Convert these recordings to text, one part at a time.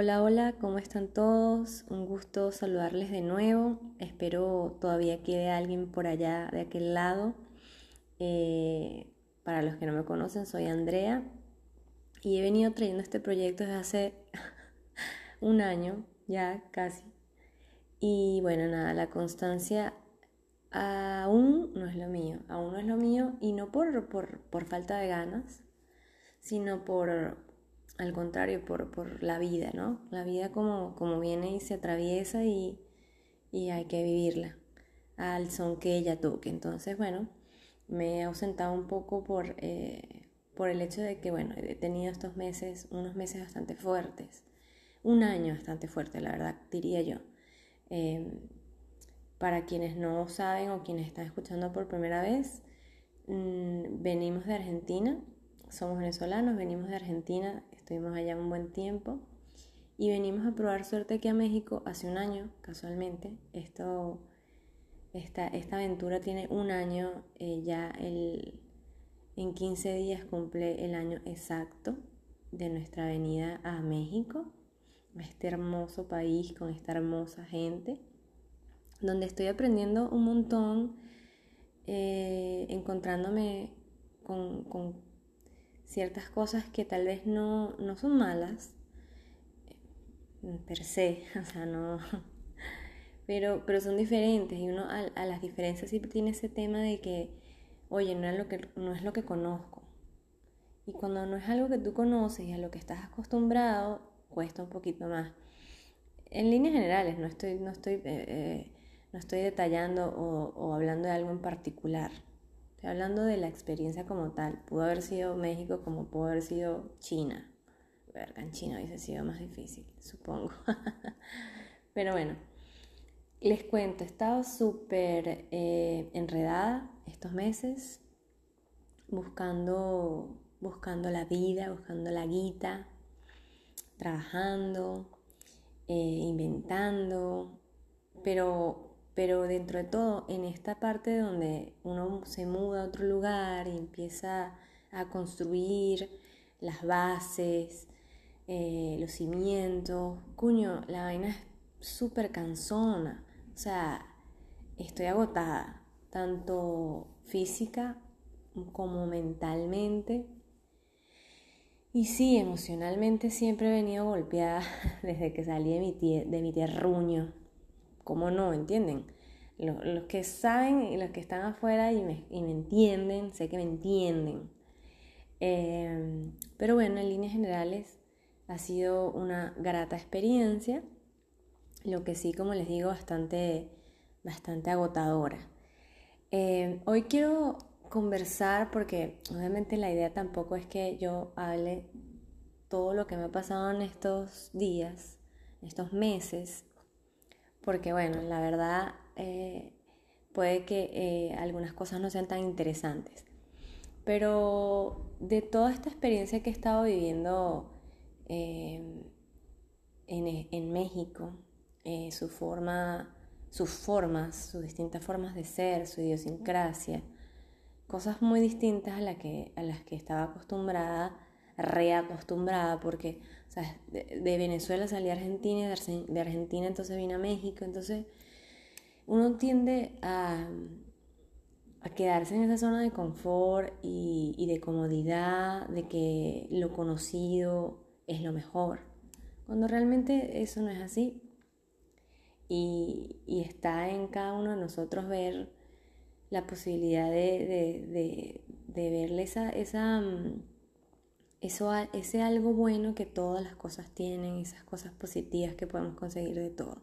Hola, hola, ¿cómo están todos? Un gusto saludarles de nuevo. Espero todavía quede alguien por allá de aquel lado. Eh, para los que no me conocen, soy Andrea y he venido trayendo este proyecto desde hace un año, ya casi. Y bueno, nada, la constancia aún no es lo mío, aún no es lo mío y no por, por, por falta de ganas, sino por, al contrario, por, por la vida, ¿no? La vida como, como viene y se atraviesa y, y hay que vivirla al son que ella toque. Entonces, bueno, me he ausentado un poco por, eh, por el hecho de que, bueno, he tenido estos meses, unos meses bastante fuertes, un año bastante fuerte, la verdad, diría yo. Em, para quienes no saben o quienes están escuchando por primera vez, mm, venimos de Argentina, somos venezolanos, venimos de Argentina, estuvimos allá un buen tiempo y venimos a probar suerte aquí a México hace un año, casualmente. Esto, esta, esta aventura tiene un año, eh, ya el, en 15 días cumple el año exacto de nuestra venida a México, a este hermoso país con esta hermosa gente, donde estoy aprendiendo un montón, eh, encontrándome con, con ciertas cosas que tal vez no, no son malas, eh, per se, o sea, no, pero, pero son diferentes y uno a, a, las diferencias siempre tiene ese tema de que, oye, no es, lo que, no es lo que conozco. Y cuando no es algo que tú conoces y a lo que estás acostumbrado, cuesta un poquito más. En líneas generales, no estoy, no estoy, eh, eh, no estoy detallando o, o hablando de algo en particular. Estoy hablando de la experiencia como tal. Pudo haber sido México como pudo haber sido China. Verga, en China hubiese sido más difícil, supongo. Pero bueno, les cuento, he estado súper eh, enredada estos meses, buscando, buscando la vida, buscando la guita, trabajando, eh, inventando, pero pero dentro de todo, en esta parte donde uno se muda a otro lugar y empieza a construir las bases, eh, los cimientos, cuño, la vaina es súper cansona. O sea, estoy agotada, tanto física como mentalmente. Y sí, emocionalmente siempre he venido golpeada desde que salí de mi, de mi terruño, ¿Cómo no? ¿Entienden? Los, que saben y los que están afuera y me, entienden, sé que me entienden. Em, pero bueno, en líneas generales ha sido una grata experiencia, lo que sí, como les digo, bastante, bastante agotadora. Em, hoy quiero conversar porque obviamente la idea tampoco es que yo hable todo lo que me ha pasado en estos días, estos meses, porque bueno, la verdad eh, puede que eh, algunas cosas no sean tan interesantes. Pero de toda esta experiencia que he estado viviendo em, en, México, eh, su forma, sus formas, sus distintas formas de ser, su idiosincrasia, cosas muy distintas a, la que, a las que estaba acostumbrada, reacostumbrada, porque de, Venezuela salí a Argentina, de, de Argentina entonces vine a México, entonces uno tiende a, quedarse en esa zona de confort y, de comodidad, de que lo conocido es lo mejor, cuando realmente eso no es así. Y, está en cada uno de nosotros ver la posibilidad de, de, verle esa, esa mm, eso, ese algo bueno que todas las cosas tienen, esas cosas positivas que podemos conseguir de todo.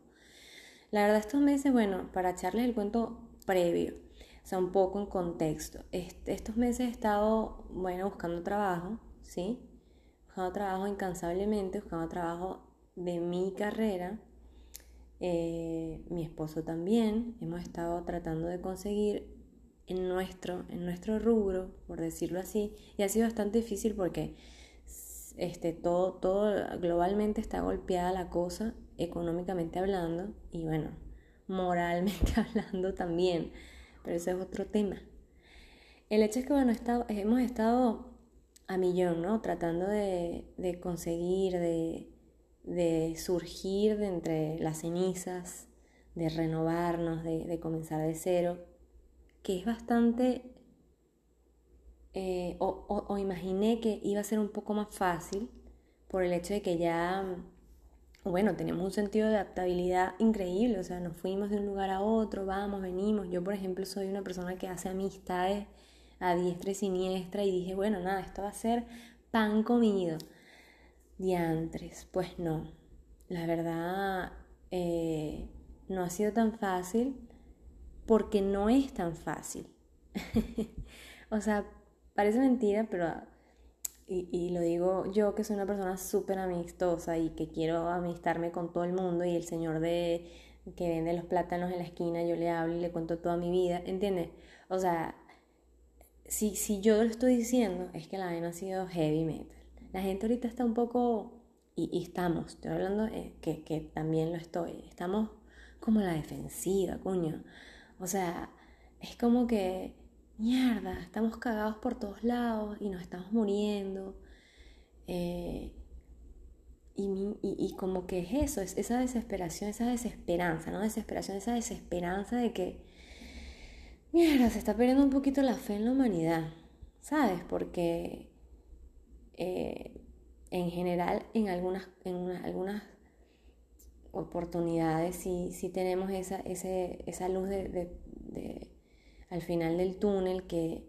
La verdad estos meses, bueno, para echarles el cuento previo, o sea, un poco en contexto, estos meses he estado, bueno, buscando trabajo, ¿sí? Buscando trabajo incansablemente, buscando trabajo de mi carrera, eh, mi esposo también, hemos estado tratando de conseguir en nuestro, en nuestro rubro, por decirlo así, y ha sido bastante difícil porque este, todo, todo globalmente está golpeada la cosa, económicamente hablando, y bueno, moralmente hablando también, pero ese es otro tema. El hecho es que, bueno, hemos estado a millón, ¿no? Tratando de, de conseguir, de, de surgir de entre las cenizas, de renovarnos, de, comenzar de cero, que es bastante, eh, o, imaginé que iba a ser un poco más fácil por el hecho de que ya, bueno, tenemos un sentido de adaptabilidad increíble, o sea, nos fuimos de un lugar a otro, vamos, venimos. Yo, por ejemplo, soy una persona que hace amistades a diestra y siniestra y dije, bueno, nada, esto va a ser pan comido. Diantres, pues no. La verdad, eh, no ha sido tan fácil porque no es tan fácil. o sea, parece mentira, pero... Y, lo digo yo que soy una persona súper amistosa y que quiero amistarme con todo el mundo y el señor de que vende los plátanos en la esquina, yo le hablo y le cuento toda mi vida, ¿entiendes? O sea, si, si yo lo estoy diciendo, es que la vaina ha sido heavy metal. La gente ahorita está un poco, y, estamos, estoy hablando eh, que, que también lo estoy, estamos como la defensiva, coño. O sea, es como que, mierda, estamos cagados por todos lados y nos estamos muriendo. Eh, y, como que es eso, es esa desesperación, esa desesperanza, ¿no? Desesperación, esa desesperanza de que, mierda, se está perdiendo un poquito la fe en la humanidad, ¿sabes? Porque eh, en general, en algunas, en algunas oportunidades, si, si tenemos esa, ese, esa luz de, al final del túnel que,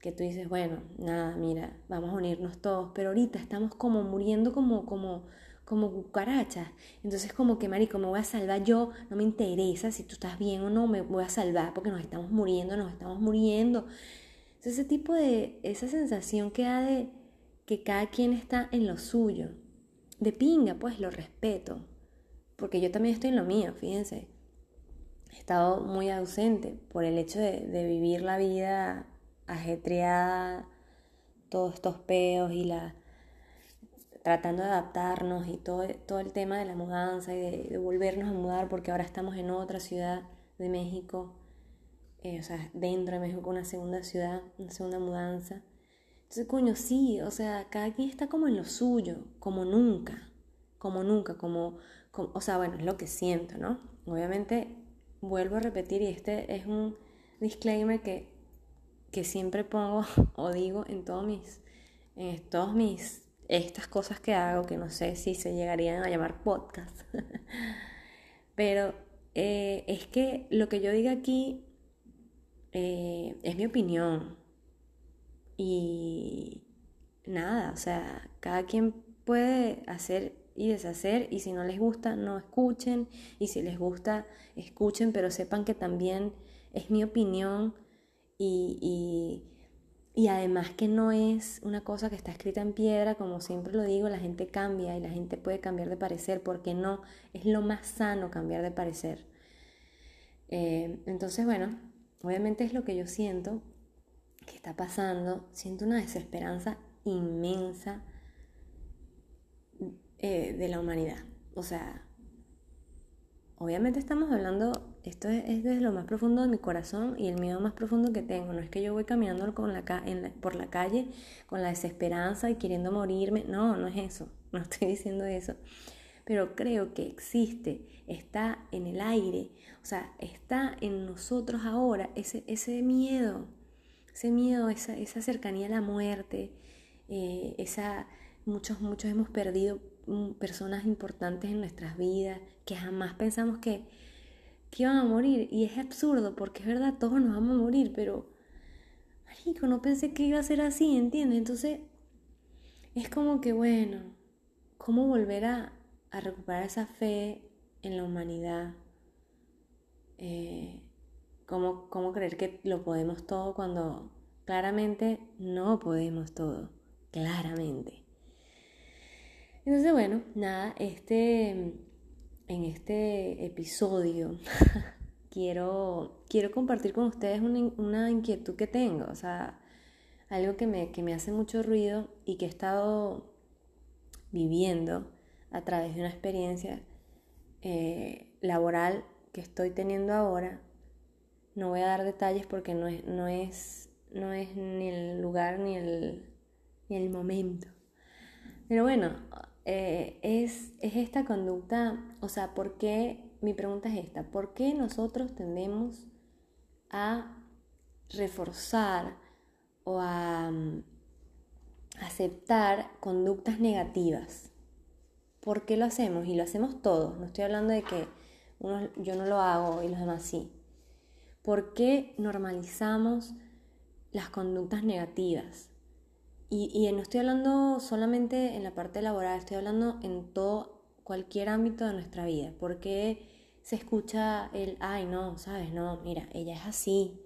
que tú dices, bueno, nada, mira, vamos a unirnos todos, pero ahorita estamos como muriendo como, como, como cucarachas. Entonces como que, marico, me voy a salvar yo, no me interesa si tú estás bien o no, me voy a salvar porque nos estamos muriendo, nos estamos muriendo. ese tipo de, esa sensación que da de que cada quien está en lo suyo. De pinga, pues lo respeto porque yo también estoy en lo mío, fíjense. He estado muy ausente por el hecho de, vivir la vida ajetreada, todos estos peos y la tratando de adaptarnos y todo, el tema de la mudanza y de, volvernos a mudar porque ahora estamos en otra ciudad de México, eh, o sea, dentro de México una segunda ciudad, una segunda mudanza. Entonces, coño, sí, o sea, cada quien está como en lo suyo, como nunca, como nunca, como o sea, bueno, es lo que siento, ¿no? Obviamente, vuelvo a repetir, y este es un disclaimer que, que siempre pongo o digo en todos mis, en todos mis, estas cosas que hago, que no sé si se llegarían a llamar podcast, pero eh, es que lo que yo diga aquí eh, es mi opinión. Y nada, o sea, cada quien puede hacer y deshacer y si no les gusta no escuchen y si les gusta escuchen pero sepan que también es mi opinión y, y, además que no es una cosa que está escrita en piedra como siempre lo digo la gente cambia y la gente puede cambiar de parecer porque no es lo más sano cambiar de parecer. Eh, entonces bueno obviamente es lo que yo siento que está pasando. Siento una desesperanza inmensa eh, de la humanidad. O sea, obviamente estamos hablando, esto es, desde lo más profundo de mi corazón y el miedo más profundo que tengo. No es que yo voy caminando por la calle con la desesperanza y queriendo morirme. No, no es eso. No estoy diciendo eso. Pero creo que existe, está en el aire, o sea, está en nosotros ahora ese, ese miedo, ese miedo, esa, esa cercanía a la muerte, eh, esa, muchos, muchos hemos perdido personas importantes en nuestras vidas que jamás pensamos que, que iban a morir. Y es absurdo porque es verdad, todos nos vamos a morir, pero, marico, no pensé que iba a ser así, ¿entiendes? Entonces, es como que, bueno, ¿cómo volver a, a recuperar esa fe en la humanidad? Eh, ¿cómo, ¿Cómo creer que lo podemos todo cuando claramente no podemos todo? Claramente. Entonces, bueno, nada, este, en este episodio quiero, quiero compartir con ustedes una, inquietud que tengo, o sea, algo que me, que me hace mucho ruido y que he estado viviendo a través de una experiencia eh, laboral que estoy teniendo ahora. No voy a dar detalles porque no es, no es, no es ni el lugar ni el, ni el momento. Pero bueno, eh, es, es esta conducta, o sea, ¿por qué? Mi pregunta es esta, ¿por qué nosotros tendemos a reforzar o a mm, aceptar conductas negativas? ¿Por qué lo hacemos? Y lo hacemos todos, no estoy hablando de que yo no lo hago y los demás sí. ¿Por qué normalizamos las conductas negativas? Y, no estoy hablando solamente en la parte laboral, estoy hablando en todo, cualquier ámbito de nuestra vida. ¿Por qué se escucha el, ay, no, sabes, no, mira, ella es así.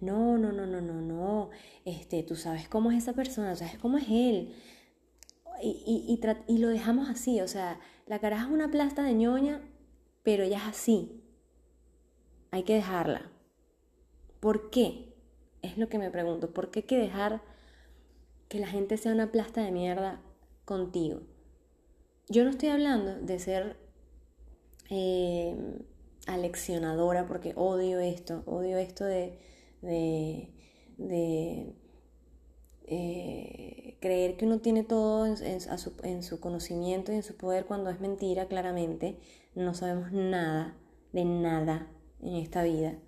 No, no, no, no, no, no. Este, tú sabes cómo es esa persona, sabes cómo es él. Y, y, lo dejamos así, o sea, la cara es una plasta de ñoña, pero ella es así. Hay que dejarla. ¿Por qué? Es lo que me pregunto. ¿Por qué hay que dejar que la gente sea una plasta de mierda contigo? Yo no estoy hablando de ser eh, aleccionadora porque odio esto, odio esto de, eh, creer que uno tiene todo en, su, conocimiento y en su poder cuando es mentira, claramente. No sabemos nada, de nada en esta vida.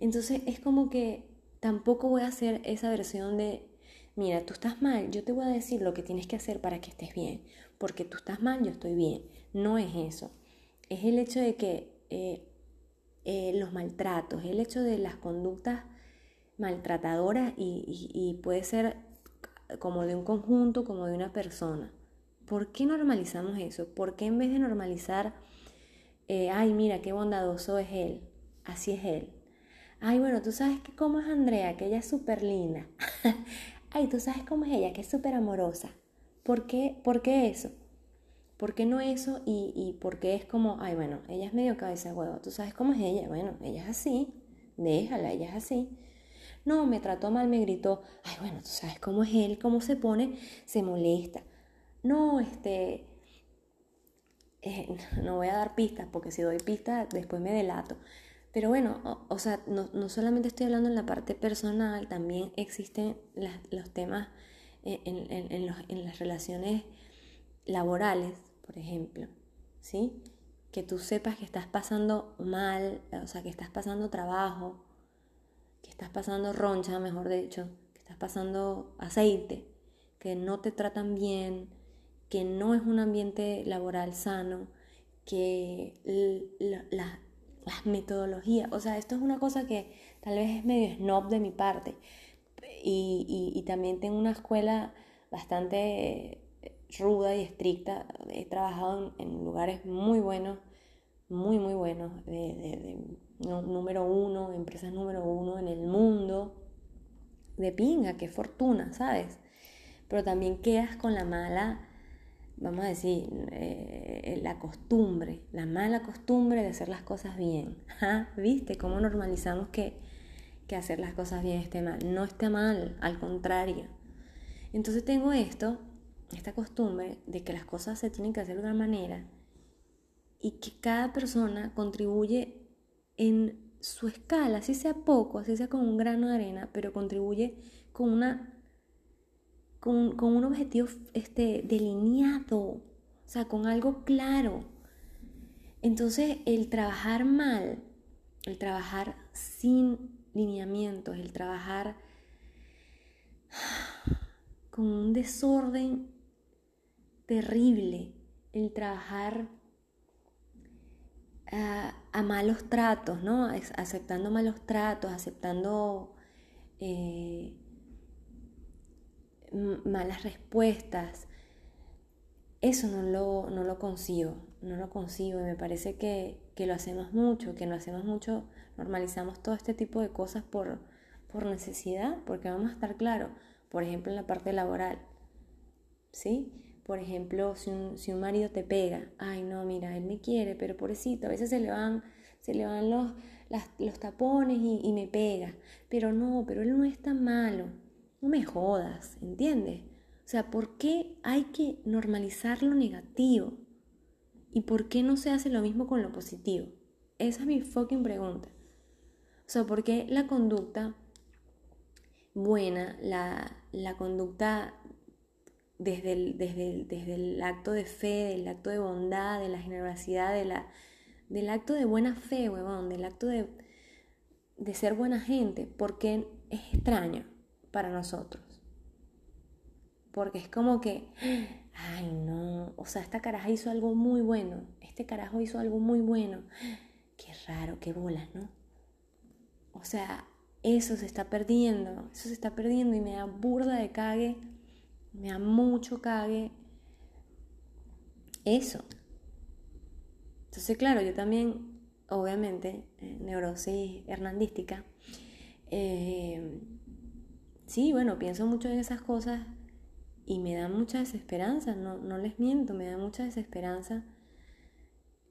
Entonces es como que tampoco voy a hacer esa versión de, mira, tú estás mal, yo te voy a decir lo que tienes que hacer para que estés bien, porque tú estás mal, yo estoy bien. No es eso. Es el hecho de que eh, eh, los maltratos, el hecho de las conductas maltratadoras y, puede ser como de un conjunto, como de una persona. ¿Por qué normalizamos eso? ¿Por qué en vez de normalizar, eh, ay, mira, qué bondadoso es él, así es él? Ay, bueno, tú sabes que cómo es Andrea, que ella es súper linda. ay, tú sabes cómo es ella, que es súper amorosa. ¿Por qué, ¿Por qué eso? ¿Por qué no eso? Y, y por qué es como, ay, bueno, ella es medio cabeza de huevo. Tú sabes cómo es ella. Bueno, ella es así. Déjala, ella es así. No, me trató mal, me gritó. Ay, bueno, tú sabes cómo es él, cómo se pone, se molesta. No, este... Eh, no voy a dar pistas, porque si doy pistas después me delato. Pero bueno, o, sea, no, solamente estoy hablando en la parte personal, también existen los temas en, en las relaciones laborales, por ejemplo, ¿sí? Que tú sepas que estás pasando mal, o sea, que estás pasando trabajo, que estás pasando roncha, mejor dicho, que estás pasando aceite, que no te tratan bien, que no es un ambiente laboral sano, que las metodologías, o sea, esto es una cosa que tal vez es medio snob de mi parte. Y, también tengo una escuela bastante ruda y estricta. He trabajado en, lugares muy buenos, muy, muy buenos, de número uno, empresas número uno en el mundo, de pinga, qué fortuna, ¿sabes? Pero también quedas con la mala, vamos a decir, eh, la costumbre, la mala costumbre de hacer las cosas bien. ¿Viste cómo normalizamos que, que hacer las cosas bien esté mal? No está mal, al contrario. Entonces tengo esto, esta costumbre de que las cosas se tienen que hacer de una manera y que cada persona contribuye en su escala, así sea poco, así sea con un grano de arena, pero contribuye con una con, un objetivo este, delineado, o sea, con algo claro. Entonces, el trabajar mal, el trabajar sin lineamientos, el trabajar con un desorden terrible, el trabajar a, malos tratos, ¿no? Aceptando malos tratos, aceptando eh, malas respuestas. Eso no lo, no lo consigo, no lo consigo y me parece que, lo hacemos mucho, que lo hacemos mucho, normalizamos todo este tipo de cosas por, por necesidad, porque vamos a estar claros, por ejemplo en la parte laboral, ¿sí? Por ejemplo, si un, si un marido te pega, ay no, mira, él me quiere, pero pobrecito, a veces se le van, se le van los, los tapones y, y me pega. Pero no, pero él no es tan malo. No me jodas, ¿entiendes? O sea, ¿por qué hay que normalizar lo negativo? ¿Y por qué no se hace lo mismo con lo positivo? Esa es mi fucking pregunta. O sea, ¿por qué la conducta buena, la, la conducta desde el, desde, desde el acto de fe, del acto de bondad, de la generosidad, de la, del acto de buena fe, huevón, del acto de, de ser buena gente, porque es extraño para nosotros. Porque es como que, ay no, o sea, esta caraja hizo algo muy bueno, este carajo hizo algo muy bueno. Qué raro, qué bolas, ¿no? O sea, eso se está perdiendo, eso se está perdiendo y me da burda de cague, me da mucho cague eso. Entonces, claro, yo también, obviamente, eh, neurosis hernandística, eh, sí, bueno, pienso mucho en esas cosas y me da mucha desesperanza, no, no les miento, me da mucha desesperanza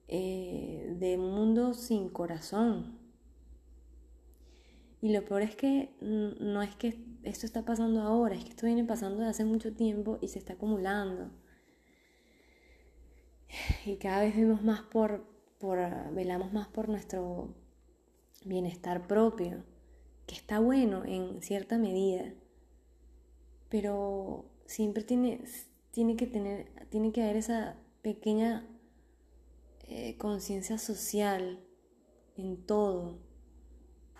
eh, de un mundo sin corazón. Y lo peor es que no es que esto está pasando ahora, es que esto viene pasando de hace mucho tiempo y se está acumulando. Y cada vez vemos más por, por velamos más por nuestro bienestar propio, que está bueno en cierta medida, pero siempre tiene, tiene que tener, tiene que haber esa pequeña eh, conciencia social en todo,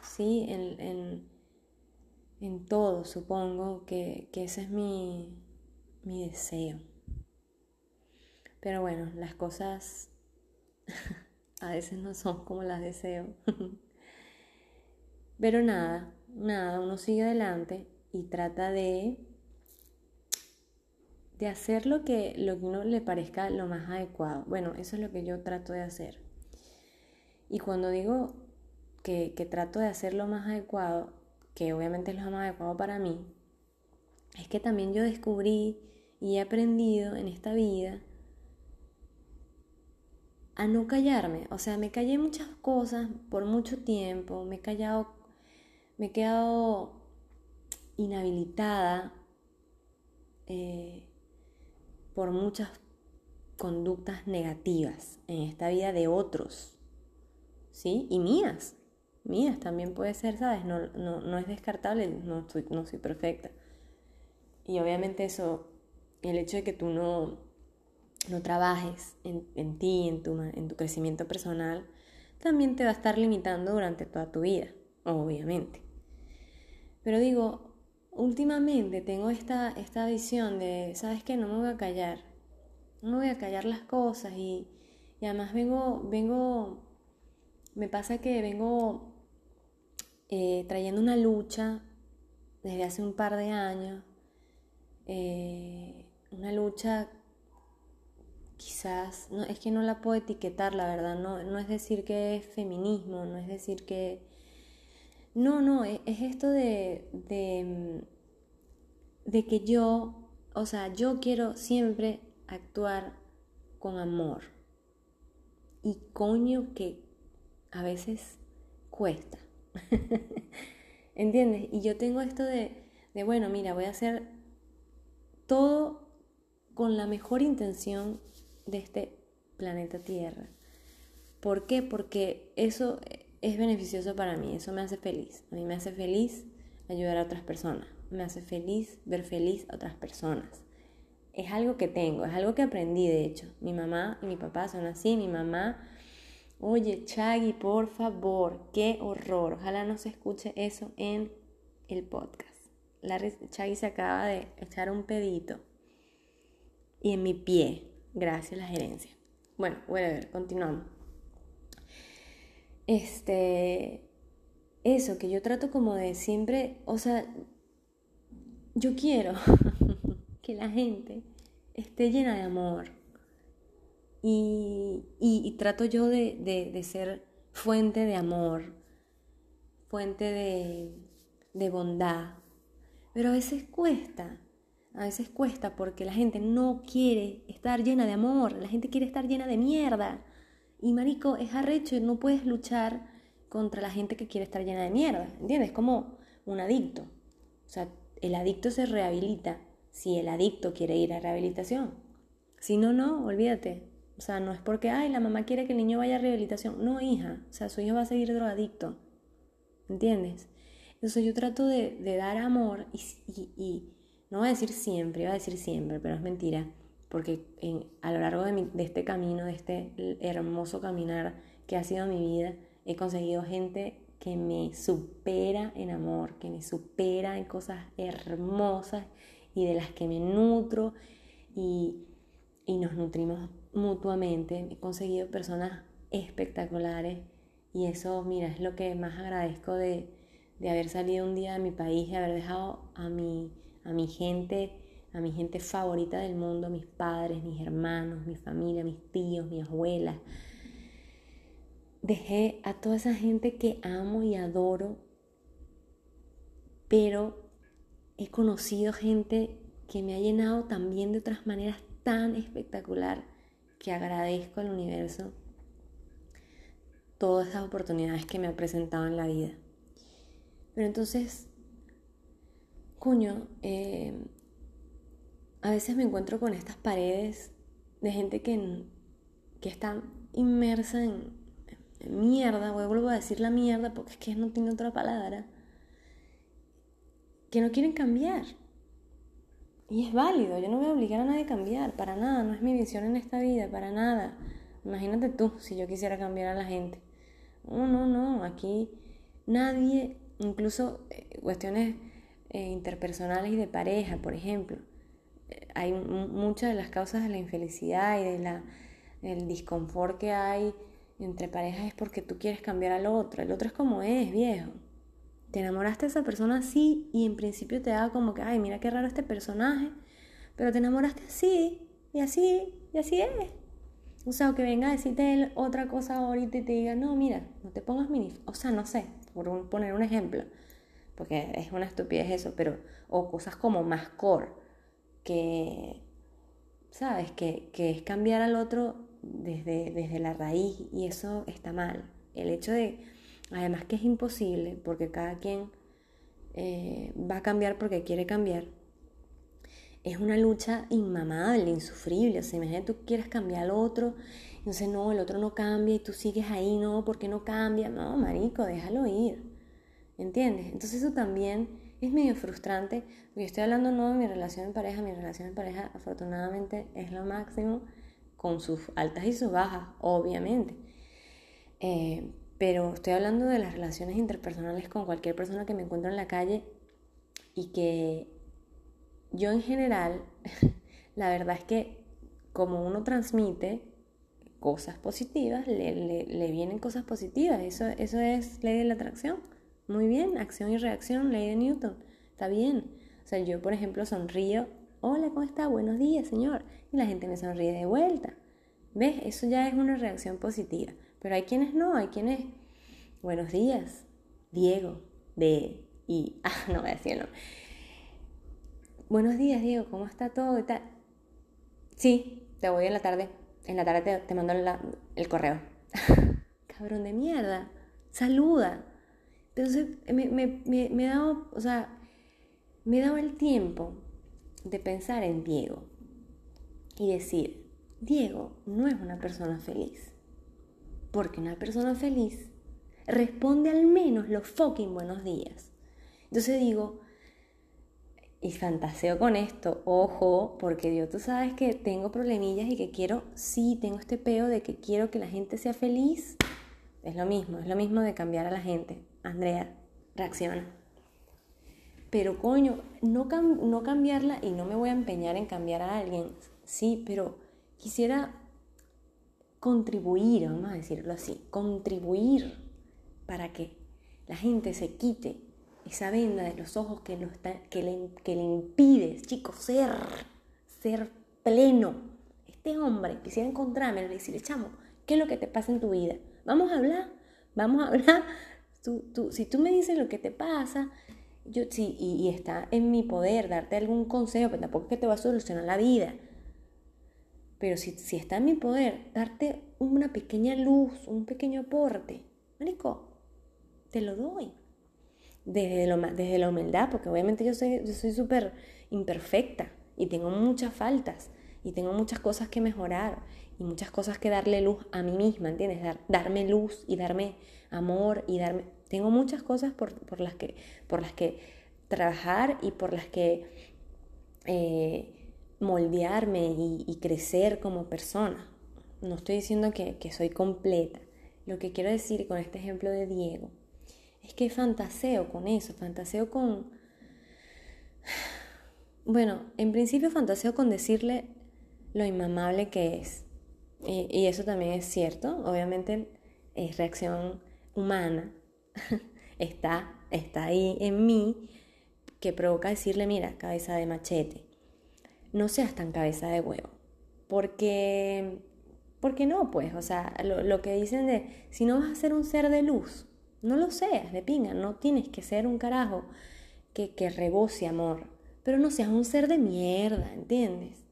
¿sí? En, en, todo, supongo que, ese es mi, mi deseo. Pero bueno, las cosas a veces no son como las deseo. Pero nada, nada, uno sigue adelante y trata de de hacer lo que, lo que uno le parezca lo más adecuado. Bueno, eso es lo que yo trato de hacer. Y cuando digo que, que trato de hacer lo más adecuado, que obviamente es lo más adecuado para mí, es que también yo descubrí y he aprendido en esta vida a no callarme. O sea, me callé muchas cosas por mucho tiempo, me he callado, me he quedado inhabilitada. Eh, por muchas conductas negativas en esta vida de otros, ¿sí? Y mías, mías también puede ser, ¿sabes? No, no, es descartable, no soy, no soy perfecta. Y obviamente eso, el hecho de que tú no, no trabajes en, en ti, en tu, en tu crecimiento personal, también te va a estar limitando durante toda tu vida, obviamente. Pero digo, últimamente tengo esta, esta visión de, ¿sabes qué? No me voy a callar. No me voy a callar las cosas y, además vengo, vengo, me pasa que vengo eh, trayendo una lucha desde hace un par de años, eh, una lucha quizás, no, es que no la puedo etiquetar, la verdad, no, no es decir que es feminismo, no es decir que no, no, e, es, esto de, de, de que yo, o sea, yo quiero siempre actuar con amor. Y coño que a veces cuesta. ¿Entiendes? Y yo tengo esto de, de, bueno, mira, voy a hacer todo con la mejor intención de este planeta Tierra. ¿Por qué? Porque eso es beneficioso para mí, eso me hace feliz. A mí me hace feliz ayudar a otras personas, me hace feliz ver feliz a otras personas. Es algo que tengo, es algo que aprendí de hecho. Mi mamá y mi papá son así, mi mamá, oye Chagui, por favor, qué horror, ojalá no se escuche eso en el podcast. La Chagui se acaba de echar un pedito y en mi pie, gracias a la gerencia. Bueno, voy a ver, continuamos este, eso, que yo trato como de siempre, o sea, yo quiero que la gente esté llena de amor. Y, y, trato yo de, de, de, ser fuente de amor, fuente de, de bondad. Pero a veces cuesta, a veces cuesta porque la gente no quiere estar llena de amor, la gente quiere estar llena de mierda. Y marico, es arrecho, no puedes luchar contra la gente que quiere estar llena de mierda, ¿entiendes? Como un adicto. O sea, el adicto se rehabilita si el adicto quiere ir a rehabilitación. Si no, no, olvídate. O sea, no es porque, ay, la mamá quiere que el niño vaya a rehabilitación. No, hija. O sea, su hijo va a seguir drogadicto. ¿Entiendes? Entonces yo trato de, dar amor y, y no voy a decir siempre, iba a decir siempre, pero es mentira, porque a lo largo de, de este camino, de este hermoso caminar que ha sido mi vida, he conseguido gente que me supera en amor, que me supera en cosas hermosas y de las que me nutro y, y nos nutrimos mutuamente. He conseguido personas espectaculares y eso, mira, es lo que más agradezco de, de haber salido un día de mi país y haber dejado a mi, a mi gente, a mi gente favorita del mundo, mis padres, mis hermanos, mi familia, mis tíos, mi abuela. Dejé a toda esa gente que amo y adoro, pero he conocido gente que me ha llenado también de otras maneras tan espectacular que agradezco al universo todas esas oportunidades que me ha presentado en la vida. Pero entonces, coño, eh, a veces me encuentro con estas paredes de gente que, que está inmersa en, mierda, vuelvo a decir la mierda porque es que no tiene otra palabra, que no quieren cambiar. Y es válido, yo no voy a obligar a nadie a cambiar, para nada, no es mi visión en esta vida, para nada. Imagínate tú si yo quisiera cambiar a la gente. No, no, no, aquí nadie incluso eh, cuestiones eh, interpersonales y de pareja, por ejemplo. Hay muchas de las causas de la infelicidad y de la, del disconfort que hay entre parejas es porque tú quieres cambiar al otro. El otro es como es, viejo. Te enamoraste de esa persona así y en principio te da como que, ay, mira qué raro este personaje, pero te enamoraste así y así y así es. O sea, que venga a decirte otra cosa ahorita y te diga, no, mira, no te pongas mini... O sea, no sé, por poner un ejemplo, porque es una estupidez eso, pero, o cosas como más core, que, ¿sabes? Que, que es cambiar al otro desde, desde la raíz y eso está mal. El hecho de, además que es imposible, porque cada quien eh, va a cambiar porque quiere cambiar, es una lucha inmamable, insufrible. O sea, imagínate tú quieres cambiar al otro, entonces no, el otro no cambia y tú sigues ahí, no, ¿por qué no cambia? No, marico, déjalo ir. ¿Entiendes? Entonces eso también es medio frustrante, porque estoy hablando no de mi relación en pareja, mi relación en pareja afortunadamente es lo máximo, con sus altas y sus bajas, obviamente. Eh, pero estoy hablando de las relaciones interpersonales con cualquier persona que me encuentro en la calle y que yo en general, la verdad es que como uno transmite cosas positivas, le, vienen cosas positivas. Eso, eso es ley de la atracción. Muy bien, acción y reacción, ley de Newton. Está bien. O sea, yo, por ejemplo, sonrío. Hola, ¿cómo está? Buenos días, señor. Y la gente me sonríe de vuelta. ¿Ves? Eso ya es una reacción positiva. Pero hay quienes no, hay quienes... Buenos días, Diego, de... Y... Ah, no voy a decirlo buenos días, Diego, ¿cómo está todo y tal? Sí, te voy en la tarde. En la tarde te, mando el correo. Cabrón de mierda. Saluda. Entonces me, me, me, he dado, o sea, me he dado el tiempo de pensar en Diego y decir, Diego no es una persona feliz. Porque una persona feliz responde al menos los fucking buenos días. Entonces digo, y fantaseo con esto, ojo, porque Dios, tú sabes que tengo problemillas y que quiero, sí, tengo este peo de que quiero que la gente sea feliz. Es lo mismo, es lo mismo de cambiar a la gente. Andrea, reacciona. Pero coño, no, cambiarla y no me voy a empeñar en cambiar a alguien, sí, pero quisiera contribuir, vamos a decirlo así, contribuir para que la gente se quite esa venda de los ojos que le impide, chicos, ser, ser pleno. Este hombre quisiera encontrarme y decirle, chamo, ¿qué es lo que te pasa en tu vida? Vamos a hablar, vamos a hablar. Si tú me dices lo que te pasa, yo sí, y, está en mi poder darte algún consejo, pero tampoco es que te va a solucionar la vida. Pero si, si está en mi poder darte una pequeña luz, un pequeño aporte, Marico, te lo doy desde, lo, desde la humildad, porque obviamente yo soy yo soy súper imperfecta y tengo muchas faltas y tengo muchas cosas que mejorar y muchas cosas que darle luz a mí misma, ¿entiendes? Dar, darme luz y darme amor y darme... Tengo muchas cosas por, por, las que, por las que trabajar y por las que eh, moldearme y, crecer como persona. No estoy diciendo que, que soy completa. Lo que quiero decir con este ejemplo de Diego es que fantaseo con eso, fantaseo con... Bueno, en principio fantaseo con decirle lo inmamable que es. Y, eso también es cierto, obviamente es reacción humana, está, está ahí en mí, que provoca decirle, mira, cabeza de machete, no seas tan cabeza de huevo, porque, porque no, pues, o sea, lo, que dicen de, si no vas a ser un ser de luz, no lo seas, de pinga, no tienes que ser un carajo que, que rebose amor, pero no seas un ser de mierda, ¿entiendes?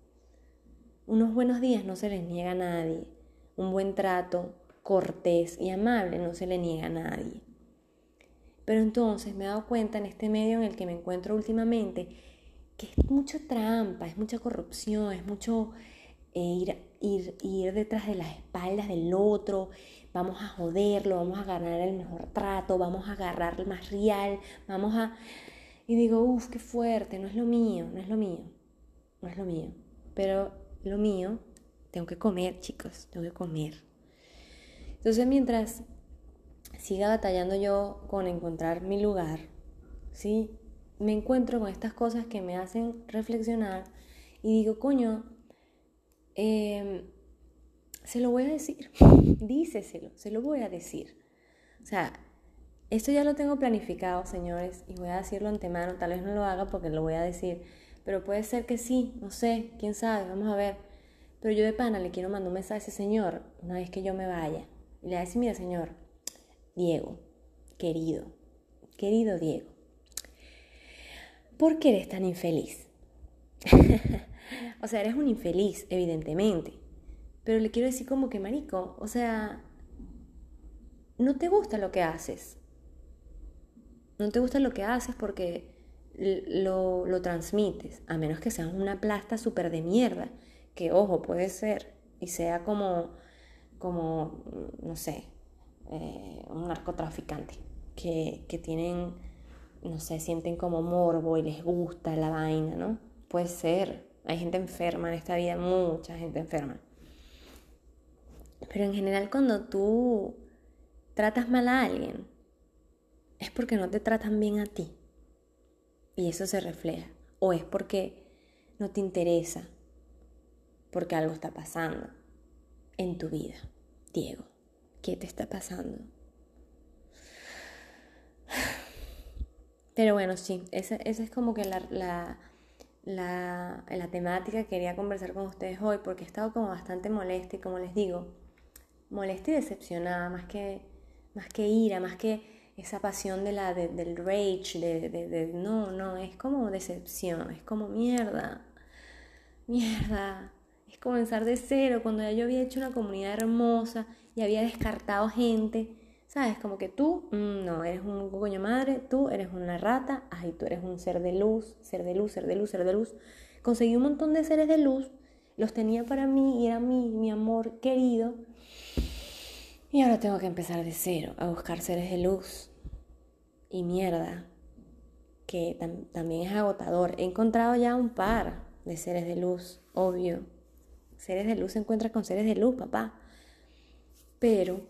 Unos buenos días no se les niega a nadie, un buen trato cortés y amable no se le niega a nadie. Pero entonces me he dado cuenta en este medio en el que me encuentro últimamente que es mucha trampa, es mucha corrupción, es mucho eh, ir, ir, ir detrás de las espaldas del otro, vamos a joderlo, vamos a ganar el mejor trato, vamos a agarrar el más real, vamos a... Y digo, uff, qué fuerte, no es lo mío, no es lo mío, no es lo mío. Pero lo mío, tengo que comer, chicos, tengo que comer. Entonces mientras siga batallando yo con encontrar mi lugar, ¿sí? Me encuentro con estas cosas que me hacen reflexionar y digo, coño, eh, se lo voy a decir, díceselo, se lo voy a decir. O sea, esto ya lo tengo planificado, señores, y voy a decirlo antemano, tal vez no lo haga porque lo voy a decir, pero puede ser que sí, no sé, quién sabe, vamos a ver. Pero yo de pana le quiero mandar un mensaje a ese señor una vez que yo me vaya. Y le voy a decir, mira, señor, Diego, querido, querido Diego, ¿por qué eres tan infeliz? o sea, eres un infeliz, evidentemente. Pero le quiero decir como que, marico, o sea, no te gusta lo que haces. No te gusta lo que haces porque lo, lo transmites, a menos que seas una plasta súper de mierda, que ojo, puede ser, y sea como, como no sé, eh, un narcotraficante, que, que tienen, no sé, sienten como morbo y les gusta la vaina, ¿no? Puede ser, hay gente enferma en esta vida, mucha gente enferma. Pero en general cuando tú tratas mal a alguien, es porque no te tratan bien a ti. Y eso se refleja. O es porque no te interesa, porque algo está pasando en tu vida. Diego, ¿qué te está pasando? Pero bueno, sí, esa, es como que la, la, la, la temática que quería conversar con ustedes hoy, porque he estado como bastante molesta y como les digo, molesta y decepcionada, más que, más que ira, más que esa pasión de la, del rage, de, de, no, no, es como decepción, es como mierda, mierda, es comenzar de cero, cuando ya yo había hecho una comunidad hermosa y había descartado gente, ¿sabes? Como que tú, mm, no, eres un coño madre, tú eres una rata, ay, tú eres un ser de luz, ser de luz, ser de luz, ser de luz. Conseguí un montón de seres de luz, los tenía para mí y era mi, mi amor querido, y ahora tengo que empezar de cero, a buscar seres de luz. Y mierda, que también es agotador. He encontrado ya un par de seres de luz, obvio. Seres de luz se encuentran con seres de luz, papá. Pero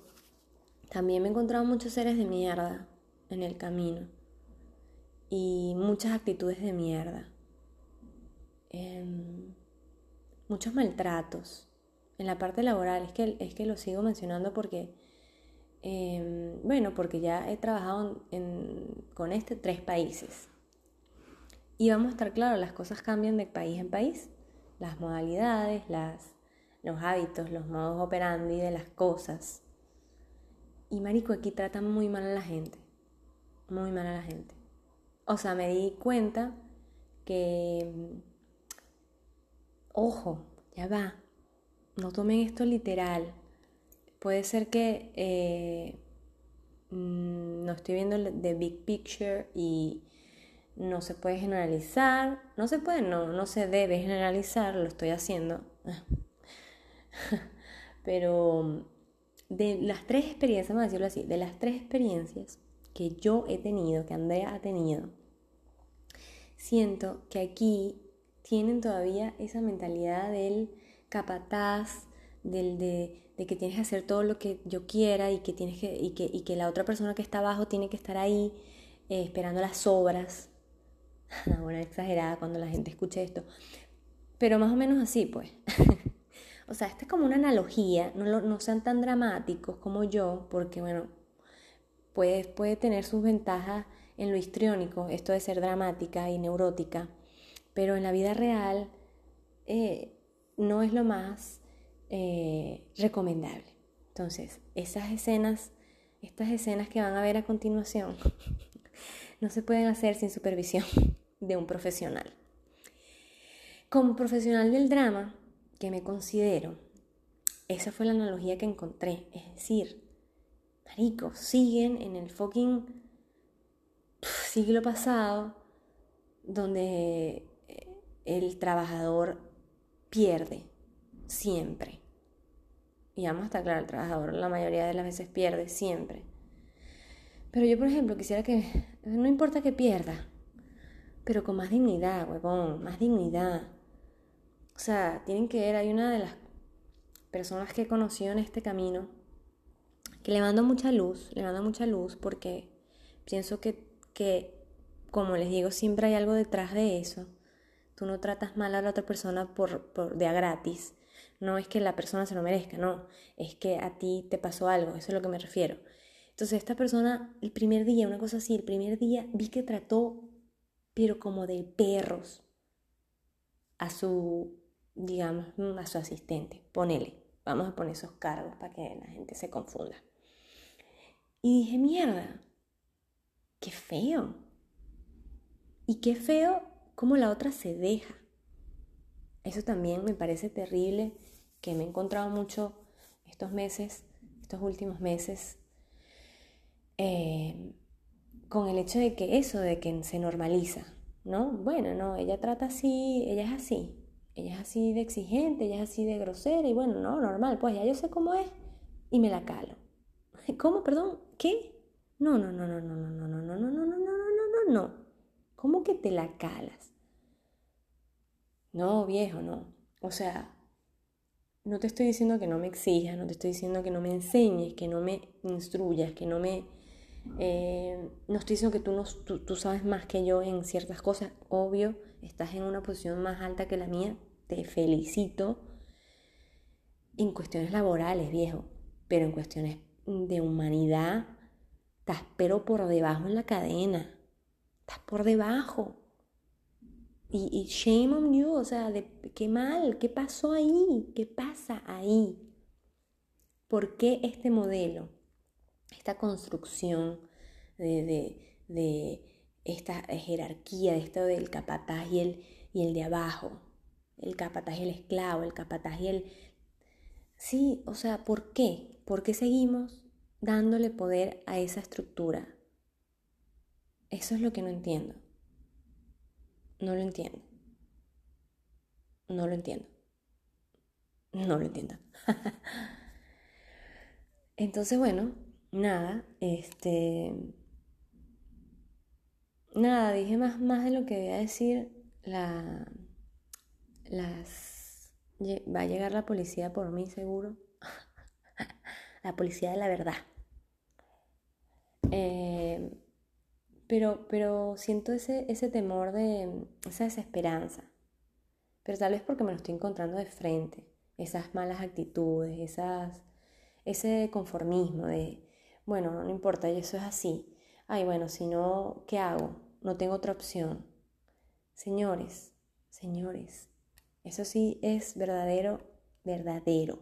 también me he encontrado muchos seres de mierda en el camino. Y muchas actitudes de mierda. Em, muchos maltratos en la parte laboral, es que, es que lo sigo mencionando porque, em, bueno, porque ya he trabajado con este tres países. Y vamos a estar claros, las cosas cambian de país en país, las modalidades, las, los hábitos, los modos operandi de las cosas. Y marico, aquí tratan muy mal a la gente, muy mal a la gente. O sea, me di cuenta que, ojo, ya va, no tomen esto literal. Puede ser que eh, mm, no estoy viendo the big picture y no se puede generalizar. No se puede, no, no se debe generalizar, lo estoy haciendo. Pero de las tres experiencias, vamos a decirlo así, de las tres experiencias que yo he tenido, que Andrea ha tenido, siento que aquí tienen todavía esa mentalidad del capataz, del de, que tienes que hacer todo lo que yo quiera y que, tienes que, y que, y que la otra persona que está abajo tiene que estar ahí eh, esperando las obras. Una buena exagerada cuando la gente escuche esto. Pero más o menos así, pues. o sea, esta es como una analogía, no, no sean tan dramáticos como yo, porque bueno, puede, puede tener sus ventajas en lo histriónico, esto de ser dramática y neurótica, pero en la vida real eh, no es lo más eh, recomendable. Entonces, esas escenas, estas escenas que van a ver a continuación, no se pueden hacer sin supervisión de un profesional. Como profesional del drama, que me considero, esa fue la analogía que encontré. Es decir, maricos, siguen en el fucking siglo pasado donde el trabajador pierde siempre. Y vamos a estar claro, el trabajador la mayoría de las veces pierde siempre. Pero yo, por ejemplo, quisiera que, no importa que pierda, pero con más dignidad, huevón, más dignidad. O sea, tienen que ver, hay una de las personas que he conocido en este camino que le mando mucha luz, le mando mucha luz porque pienso que, que, como les digo, siempre hay algo detrás de eso. Tú no tratas mal a la otra persona por, por de a gratis. No es que la persona se lo merezca, no. Es que a ti te pasó algo, eso es a lo que me refiero. Entonces esta persona, el primer día, una cosa así, el primer día vi que trató, pero como de perros, a su, digamos, a su asistente. Ponele, vamos a poner esos cargos para que la gente se confunda. Y dije, mierda, qué feo. Y qué feo cómo la otra se deja. Eso también me parece terrible, que me he encontrado mucho estos meses, estos últimos meses, eh, con el hecho de que eso, de que se normaliza, ¿no? Bueno, no, ella trata así, ella es así, ella es así de exigente, ella es así de grosera y bueno, no, normal, pues ya yo sé cómo es y me la calo. ¿Cómo, perdón? ¿Qué? No, no, no, no, no, no, no, no, no, no, no, no, no, no, no, no. ¿Cómo que te la calas? No, viejo, no. O sea, no te estoy diciendo que no me exijas, no te estoy diciendo que no me enseñes, que no me instruyas, que no me... Eh, no estoy diciendo que tú, no, tú, sabes más que yo en ciertas cosas. Obvio, estás en una posición más alta que la mía. Te felicito. En cuestiones laborales, viejo. Pero en cuestiones de humanidad, estás pero por debajo en la cadena. Estás por debajo. Y, shame on you, o sea, de, qué mal, qué pasó ahí, qué pasa ahí. ¿Por qué este modelo, esta construcción de, esta jerarquía, de esto del capataz y el, y el de abajo, el capataz y el esclavo, el capataz y el... Sí, o sea, ¿por qué? ¿Por qué seguimos dándole poder a esa estructura? Eso es lo que no entiendo. No lo entiendo. No lo entiendo. No lo entiendo. Entonces, bueno, nada, este... Nada, dije más, más de lo que a decir. La... Las... Va a llegar la policía por mí, seguro. la policía de la verdad. Eh, pero, pero siento ese, ese temor de esa desesperanza. Pero tal vez porque me lo estoy encontrando de frente. Esas malas actitudes, esas, ese conformismo de, bueno, no importa, eso es así. Ay, bueno, si no, ¿qué hago? No tengo otra opción. Señores, señores, eso sí es verdadero, verdadero.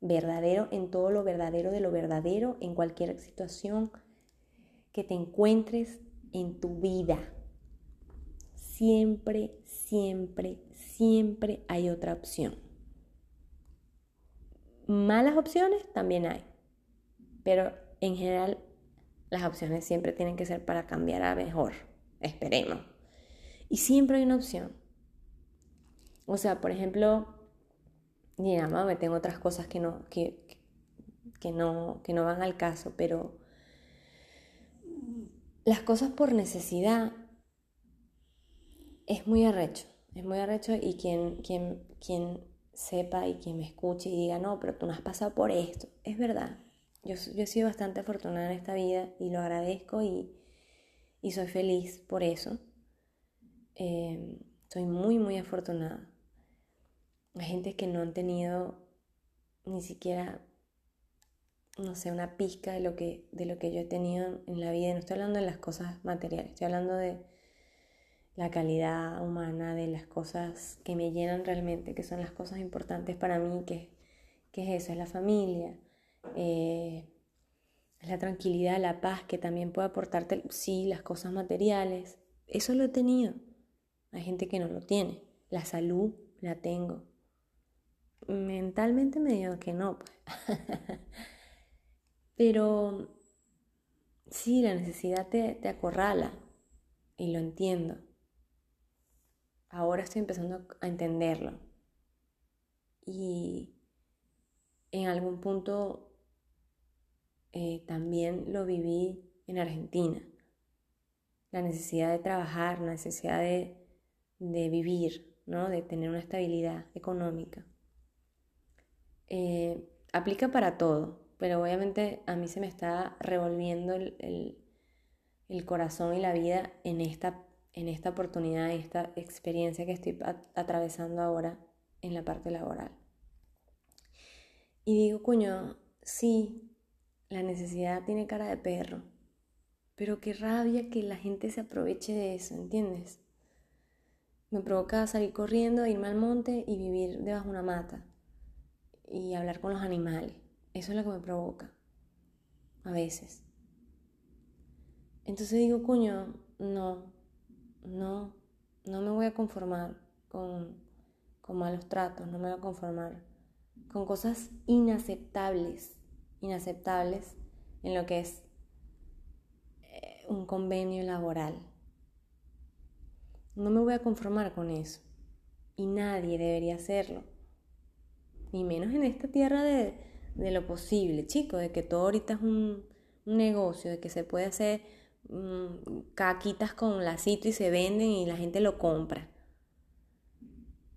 Verdadero en todo lo verdadero de lo verdadero, en cualquier situación, que te encuentres en tu vida. Siempre, siempre, siempre hay otra opción. Malas opciones también hay, pero en general las opciones siempre tienen que ser para cambiar a mejor, esperemos. Y siempre hay una opción. O sea, por ejemplo, digamos, me tengo otras cosas que no, que, que, no, que no van al caso, pero las cosas por necesidad es muy arrecho, Es muy arrecho y quien, quien, quien sepa y quien me escuche y diga, no, pero tú no has pasado por esto. Es verdad. Yo, he sido bastante afortunada en esta vida y lo agradezco y, y soy feliz por eso. Eh, soy muy, muy afortunada. Hay gente que no han tenido ni siquiera, no sé, una pizca de lo que, de lo que yo he tenido en la vida. No estoy hablando de las cosas materiales, estoy hablando de la calidad humana, de las cosas que me llenan realmente, que son las cosas importantes para mí, que, que es eso, es la familia, eh, la tranquilidad, la paz, que también puede aportarte, sí, las cosas materiales. Eso lo he tenido. Hay gente que no lo tiene. La salud la tengo. Mentalmente me digo que no, pues. Pero sí, la necesidad te, te acorrala y lo entiendo. Ahora estoy empezando a entenderlo. Y en algún punto eh, también lo viví en Argentina. La necesidad de trabajar, la necesidad de, vivir, ¿no? de tener una estabilidad económica. Eh, aplica para todo, pero obviamente a mí se me está revolviendo el, el corazón y la vida en esta en esta oportunidad, en esta experiencia que estoy atravesando ahora en la parte laboral. Y digo, coño, sí, la necesidad tiene cara de perro, pero qué rabia que la gente se aproveche de eso, ¿entiendes? Me provoca salir corriendo, irme al monte y vivir debajo de una mata y hablar con los animales. Eso es lo que me provoca, a veces. Entonces digo, coño, no, no, no me voy a conformar con, malos tratos, no me voy a conformar con cosas inaceptables, inaceptables en lo que es eh, un convenio laboral. No me voy a conformar con eso. Y nadie debería hacerlo. Ni menos en esta tierra de, lo posible, chicos, de que todo ahorita es un, un negocio, de que se puede hacer Mm, caquitas con lacito y se venden y la gente lo compra.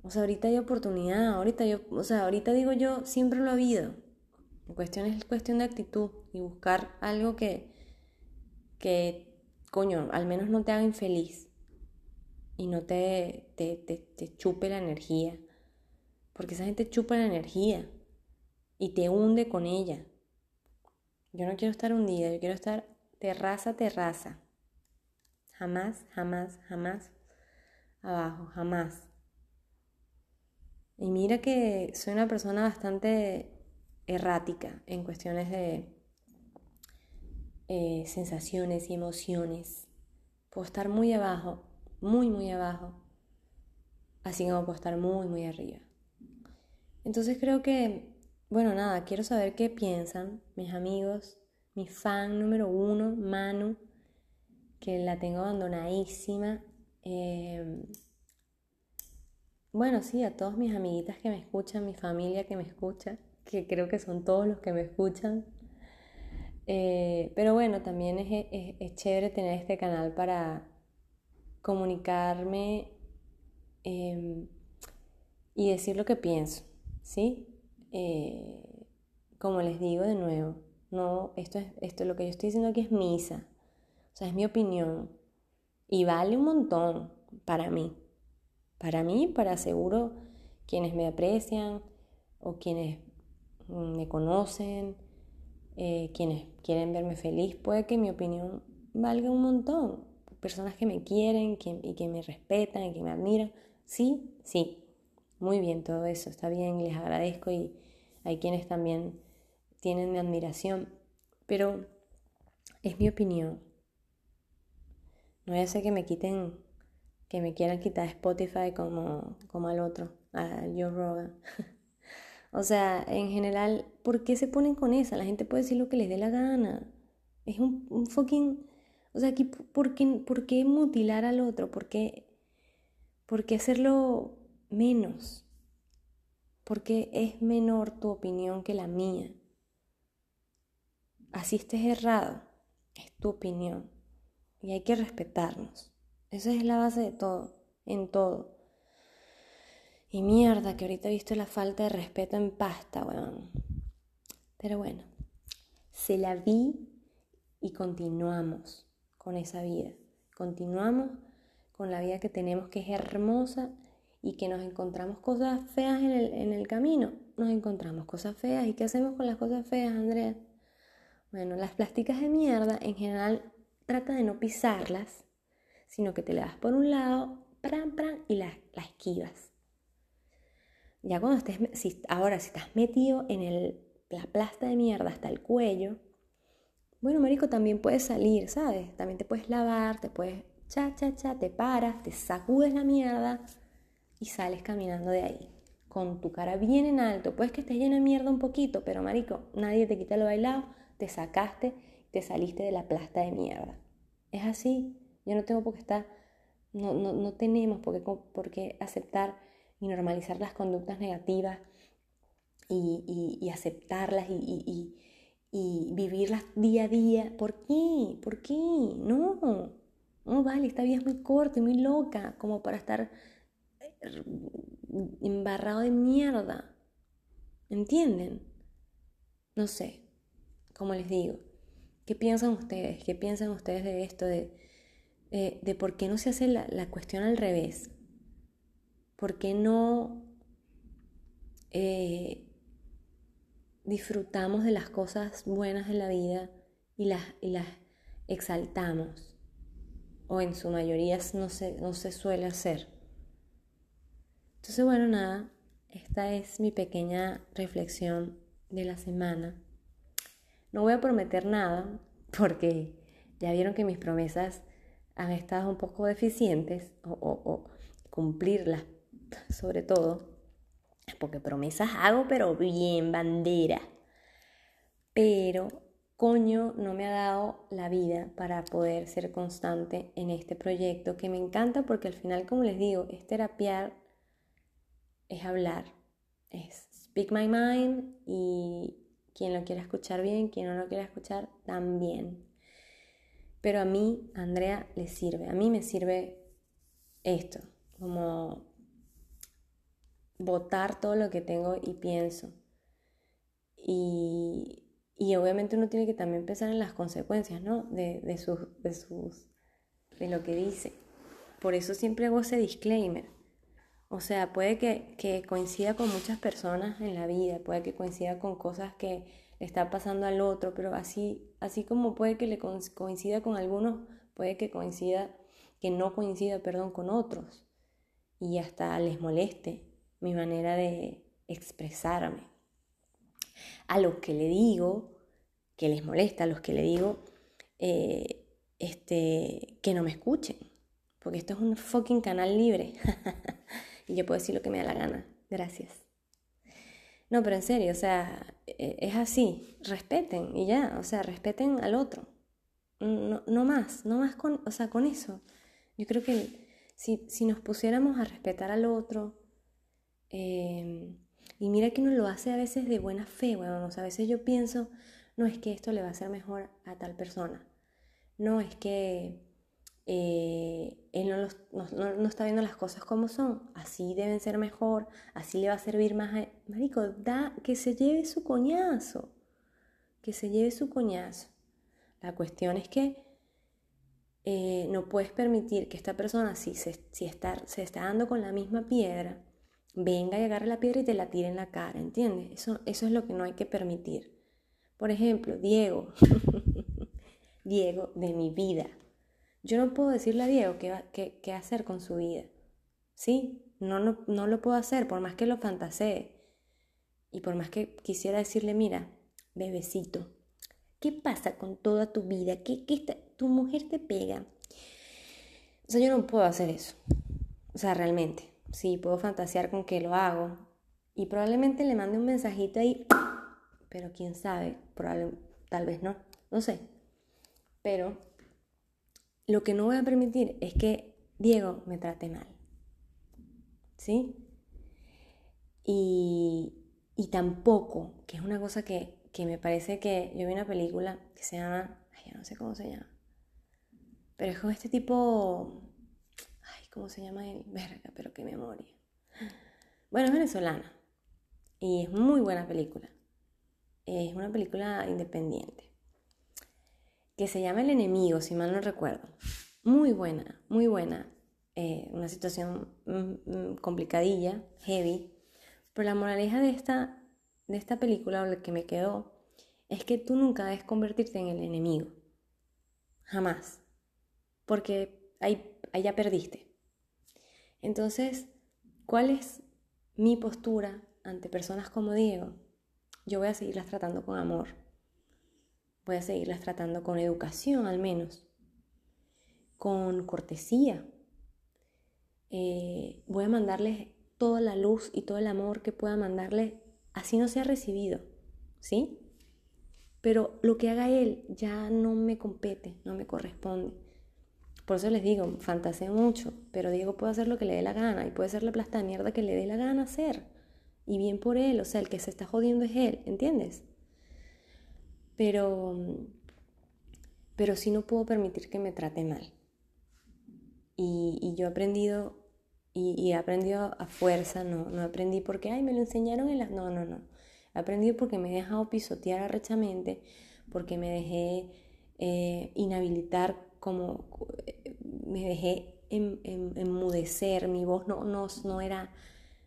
O sea, ahorita hay oportunidad, ahorita yo, o sea, ahorita digo yo, siempre lo ha habido. Cuestión es cuestión de actitud y buscar algo que, que, coño, al menos no te haga infeliz y no te, te, te, te chupe la energía. Porque esa gente chupa la energía y te hunde con ella. Yo no quiero estar hundida, yo quiero estar terraza, terraza. Jamás, jamás, jamás abajo, jamás. Y mira que soy una persona bastante errática en cuestiones de eh, sensaciones y emociones. Puedo estar muy abajo, muy, muy abajo, así como puedo estar muy, muy arriba. Entonces creo que, bueno, nada, quiero saber qué piensan mis amigos, mi fan número uno, Manu, que la tengo abandonadísima. Em, bueno, sí, a todas mis amiguitas que me escuchan, mi familia que me escucha, que creo que son todos los que me escuchan. Eh, pero bueno, también es, chévere tener este canal para comunicarme em, y decir lo que pienso, ¿sí? Eh, como les digo de nuevo, no, esto es esto lo que yo estoy diciendo aquí es misa. O sea, es mi opinión y vale un montón para mí. Para mí, para seguro quienes me aprecian o quienes me conocen, eh, quienes quieren verme feliz, puede que mi opinión valga un montón. Personas que me quieren y que me respetan y que me admiran. Sí, sí, muy bien todo eso, está bien, les agradezco y hay quienes también tienen mi admiración, pero es mi opinión. No voy a ser que me quiten, que me quieran quitar Spotify como, como al otro, a Joe Rogan. o sea, en general, ¿por qué se ponen con esa? La gente puede decir lo que les dé la gana. Es un, fucking... O sea, aquí, ¿por qué, ¿por qué mutilar al otro? ¿Por qué, ¿Por qué hacerlo menos? Porque es menor tu opinión que la mía así estés errado, es tu opinión y hay que respetarnos. Esa es la base de todo, en todo. Y mierda, que ahorita he visto la falta de respeto en pasta, weón. Pero bueno, se la vi y continuamos con esa vida. Continuamos con la vida que tenemos, que es hermosa y que nos encontramos cosas feas en el, camino. Nos encontramos cosas feas. ¿Y qué hacemos con las cosas feas, Andrea? Bueno, las plásticas de mierda en general trata de no pisarlas, sino que te le das por un lado, pran, pran, y la, la esquivas. Ya cuando estés, ahora si estás metido en el, la plasta de mierda hasta el cuello, bueno, marico, también puedes salir, ¿sabes? También te puedes lavar, te puedes cha, cha, cha, te paras, te sacudes la mierda y sales caminando de ahí. Con tu cara bien en alto. Puedes que estés lleno de mierda un poquito, pero marico, nadie te quita lo bailado, te sacaste, te saliste de la plasta de mierda. Es así. Yo no tengo por qué estar, no, no, no tenemos por qué, por qué aceptar y normalizar las conductas negativas y, y, aceptarlas y, y, vivirlas día a día. ¿Por qué? ¿Por qué? No, no vale, esta vida es muy corta y muy loca como para estar eh, embarrado de mierda. ¿Entienden? No sé, como les digo, ¿qué piensan ustedes? ¿Qué piensan ustedes de esto? De, de por qué no se hace la, la cuestión al revés. ¿Por qué no eh, disfrutamos de las cosas buenas de la vida y las, exaltamos? O en su mayoría no se, no se suele hacer. Entonces, bueno, nada, esta es mi pequeña reflexión de la semana. No voy a prometer nada porque ya vieron que mis promesas han estado un poco deficientes o, o cumplirlas sobre todo, porque promesas hago, pero bien bandera. Pero, coño, no me ha dado la vida para poder ser constante en este proyecto que me encanta porque al final, como les digo, es terapiar, es hablar, es speak my mind y quien lo quiera escuchar bien, quien no lo quiera escuchar también. Pero a mí, Andrea, le sirve, a mí me sirve esto, como votar todo lo que tengo y pienso. Y, y obviamente uno tiene que también pensar en las consecuencias, ¿no? De, de, sus, de, sus, de lo que dice. Por eso siempre hago ese disclaimer. O sea, puede que, que, coincida con muchas personas en la vida, puede que coincida con cosas que le está pasando al otro, pero así, así como puede que le coincida con algunos, puede que coincida, que no coincida, perdón, con otros. Y hasta les moleste mi manera de expresarme. A los que le digo, que les molesta, a los que le digo eh, este, que no me escuchen, porque esto es un fucking canal libre y yo puedo decir lo que me da la gana. Gracias. No, pero en serio, o sea, e, es así, respeten y ya, o sea, respeten al otro. No, no más, no más con, o sea, con eso. Yo creo que si, si nos pusiéramos a respetar al otro, Em, y mira que uno lo hace a veces de buena fe, bueno, a veces yo pienso, no es que esto le va a hacer mejor a tal persona, no es que eh, él no, no, está viendo las cosas como son, así deben ser mejor, así le va a servir más a... Marico, da que se lleve su coñazo, que se lleve su coñazo. La cuestión es que eh, no puedes permitir que esta persona, si, se, si está, se está dando con la misma piedra, venga y agarre la piedra y te la tire en la cara, ¿entiendes? Eso, eso es lo que no hay que permitir. Por ejemplo, Diego, Diego de mi vida. Yo no puedo decirle a Diego qué, qué, hacer con su vida. ¿Sí? No, no, no, lo puedo hacer, por más que lo fantasee. Y por más que quisiera decirle, mira, bebecito, ¿qué pasa con toda tu vida? ¿Qué, qué tu mujer te pega? O sea, yo no puedo hacer eso. O sea, realmente sí, puedo fantasear con que lo hago. Y probablemente le mande un mensajito ahí, pero quién sabe, tal vez no, no sé. Pero lo que no voy a permitir es que Diego me trate mal. ¿Sí? Y, y tampoco, que es una cosa que, que, me parece que yo vi una película que se llama, ay, ya no sé cómo se llama, pero es con este tipo ¿Cómo se llama él? Verga, pero qué memoria. Bueno, es venezolana y es muy buena película. Es una película independiente que se llama El enemigo, si mal no recuerdo. Muy buena, muy buena. Eh, una situación mm, mm, complicadilla, heavy. Pero la moraleja de esta, de esta película, o lo que me quedó, es que tú nunca debes convertirte en el enemigo. Jamás. Porque ahí, ahí ya perdiste. Entonces, ¿cuál es mi postura ante personas como Diego? Yo voy a seguirlas tratando con amor. Voy a seguirlas tratando con educación al menos. Con cortesía. Eh, voy a mandarles toda la luz y todo el amor que pueda mandarles, así no sea recibido. ¿Sí? Pero lo que haga él ya no me compete, no me corresponde. Por eso les digo, fantaseo mucho, pero Diego puede hacer lo que le dé la gana y puede ser la plasta de mierda que le dé la gana hacer. Y bien por él, o sea, el que se está jodiendo es él, ¿entiendes? Pero, pero sí no puedo permitir que me trate mal. Y, yo he aprendido, y, he aprendido a fuerza, no, no aprendí porque, ay, me lo enseñaron en las... No, no, no. He aprendido porque me he dejado pisotear arrechamente, porque me dejé eh, inhabilitar como me dejé enmudecer, mi voz no, no, no, era,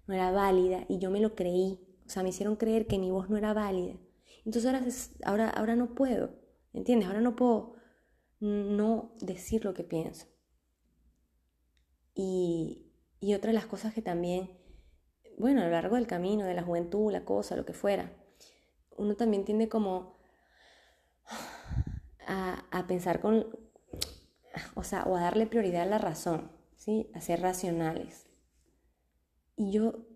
no era válida y yo me lo creí. O sea, me hicieron creer que mi voz no era válida. Entonces ahora, ahora, ahora no puedo, ¿entiendes? Ahora no puedo no decir lo que pienso. Y, y otra de las cosas que también, bueno, a lo largo del camino, de la juventud, la cosa, lo que fuera, uno también tiende como a, a pensar con, o sea, o a darle prioridad a la razón, ¿sí? A ser racionales. Y yo,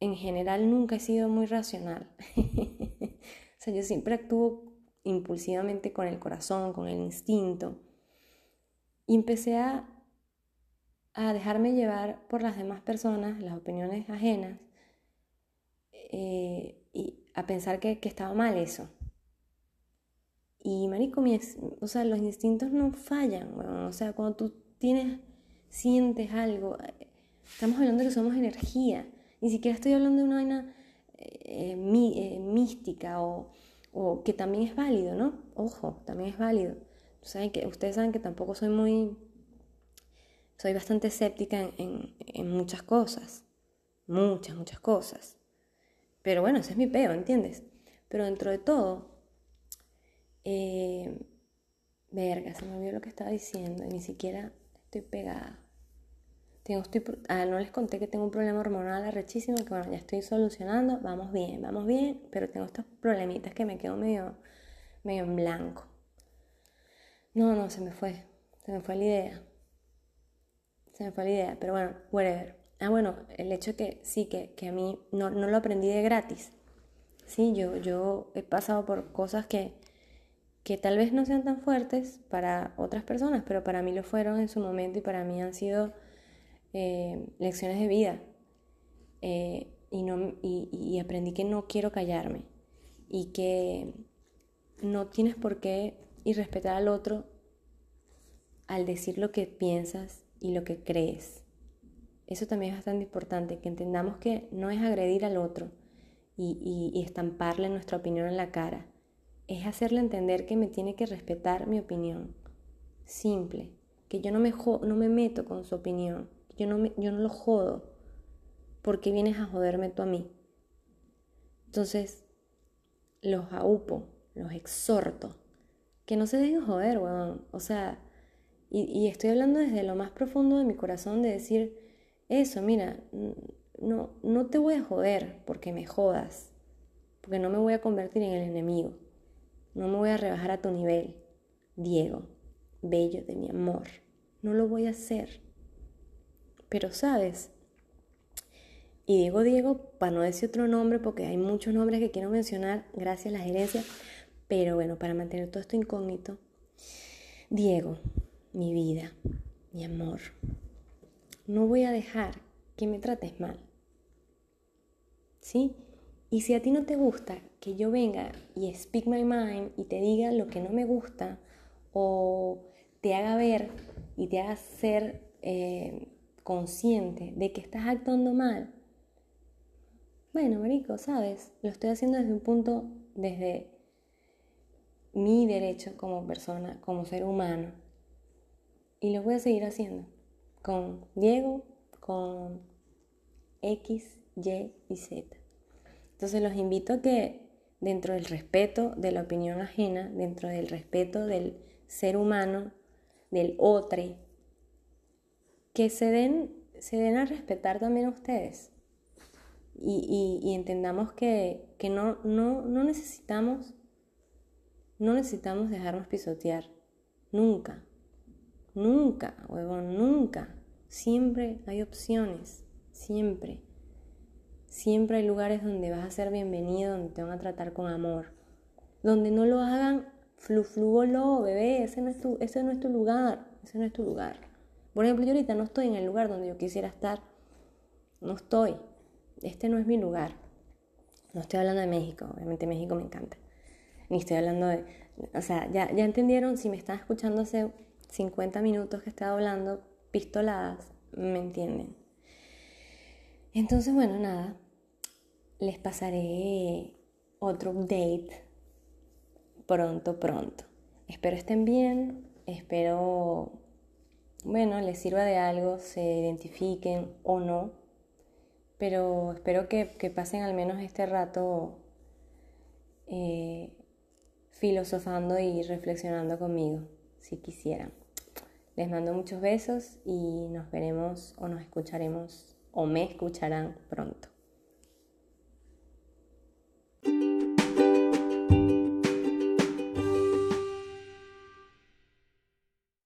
en general, nunca he sido muy racional. o sea, yo siempre actúo impulsivamente con el corazón, con el instinto. Y empecé a, dejarme llevar por las demás personas, las opiniones ajenas, eh, y a pensar que, que estaba mal eso. Y marico, o sea, los instintos no fallan, o sea, cuando tú tienes, sientes algo, eh, estamos hablando de que somos energía, ni siquiera estoy hablando de una vaina eh, eh, mística o, que también es válido, ¿no? Ojo, también es válido. que, ustedes saben que tampoco soy muy, soy bastante escéptica en, en muchas cosas, muchas, muchas cosas. Pero bueno, ese es mi peo, ¿entiendes? Pero dentro de todo, eh, verga, se me olvidó lo que estaba diciendo ni siquiera estoy pegada. Tengo, estoy, ah, no les conté que tengo un problema hormonal arrechísimo que bueno, ya estoy solucionando, vamos bien, vamos bien, pero tengo estos problemitas que me quedo medio, medio en blanco. No, no, se me fue, se me fue la idea. Se me fue la idea, pero bueno, whatever. Ah, bueno, el hecho que sí, que, que a mí no, no, lo aprendí de gratis. Sí, yo, yo he pasado por cosas que, que tal vez no sean tan fuertes para otras personas, pero para mí lo fueron en su momento y para mí han sido eh, lecciones de vida. Eh, y, no, y, aprendí que no quiero callarme y que no tienes por qué irrespetar al otro al decir lo que piensas y lo que crees. Eso también es bastante importante, que entendamos que no es agredir al otro y, y estamparle nuestra opinión en la cara, es hacerle entender que me tiene que respetar mi opinión. Simple. Que yo no me, no me meto con su opinión. Yo no, yo no lo jodo. porque vienes a joderme tú a mí? Entonces, los aupo, los exhorto. Que no se dejen joder, weón. O sea, y, y estoy hablando desde lo más profundo de mi corazón de decir eso, mira, no, no te voy a joder porque me jodas. Porque no me voy a convertir en el enemigo. No me voy a rebajar a tu nivel, Diego, bello de mi amor. No lo voy a hacer. Pero sabes, y digo Diego para no decir otro nombre porque hay muchos nombres que quiero mencionar gracias a la gerencia, pero bueno, para mantener todo esto incógnito. Diego, mi vida, mi amor, no voy a dejar que me trates mal. ¿Sí? Y si a ti no te gusta que yo venga y speak my mind y te diga lo que no me gusta o te haga ver y te haga ser eh, consciente de que estás actuando mal, bueno, Marico, ¿sabes? Lo estoy haciendo desde un punto, desde mi derecho como persona, como ser humano. Y lo voy a seguir haciendo. Con Diego, con X, Y y Z. Entonces los invito a que dentro del respeto de la opinión ajena, dentro del respeto del ser humano, del otro, que se den, se den a respetar también a ustedes. Y, entendamos que, no, no, no necesitamos no necesitamos dejarnos pisotear. Nunca. Nunca, huevón, nunca. Siempre hay opciones. Siempre. Siempre hay lugares donde vas a ser bienvenido, donde te van a tratar con amor. Donde no lo hagan fluflúbolo, bebé. Ese no, es tu, ese no es tu lugar. Ese no es tu lugar. Por ejemplo, yo ahorita no estoy en el lugar donde yo quisiera estar. No estoy. Este no es mi lugar. No estoy hablando de México. Obviamente México me encanta ni estoy hablando de... O sea, ya, ya entendieron, si me están escuchando hace 50 minutos que estaba hablando pistoladas, me entienden. Entonces, bueno, nada, les pasaré otro update pronto, pronto. Espero estén bien, espero, bueno, les sirva de algo, se identifiquen o no, pero espero que, pasen al menos este rato eh, filosofando y reflexionando conmigo, si quisieran. Les mando muchos besos y nos veremos o nos escucharemos o me escucharán pronto. thank you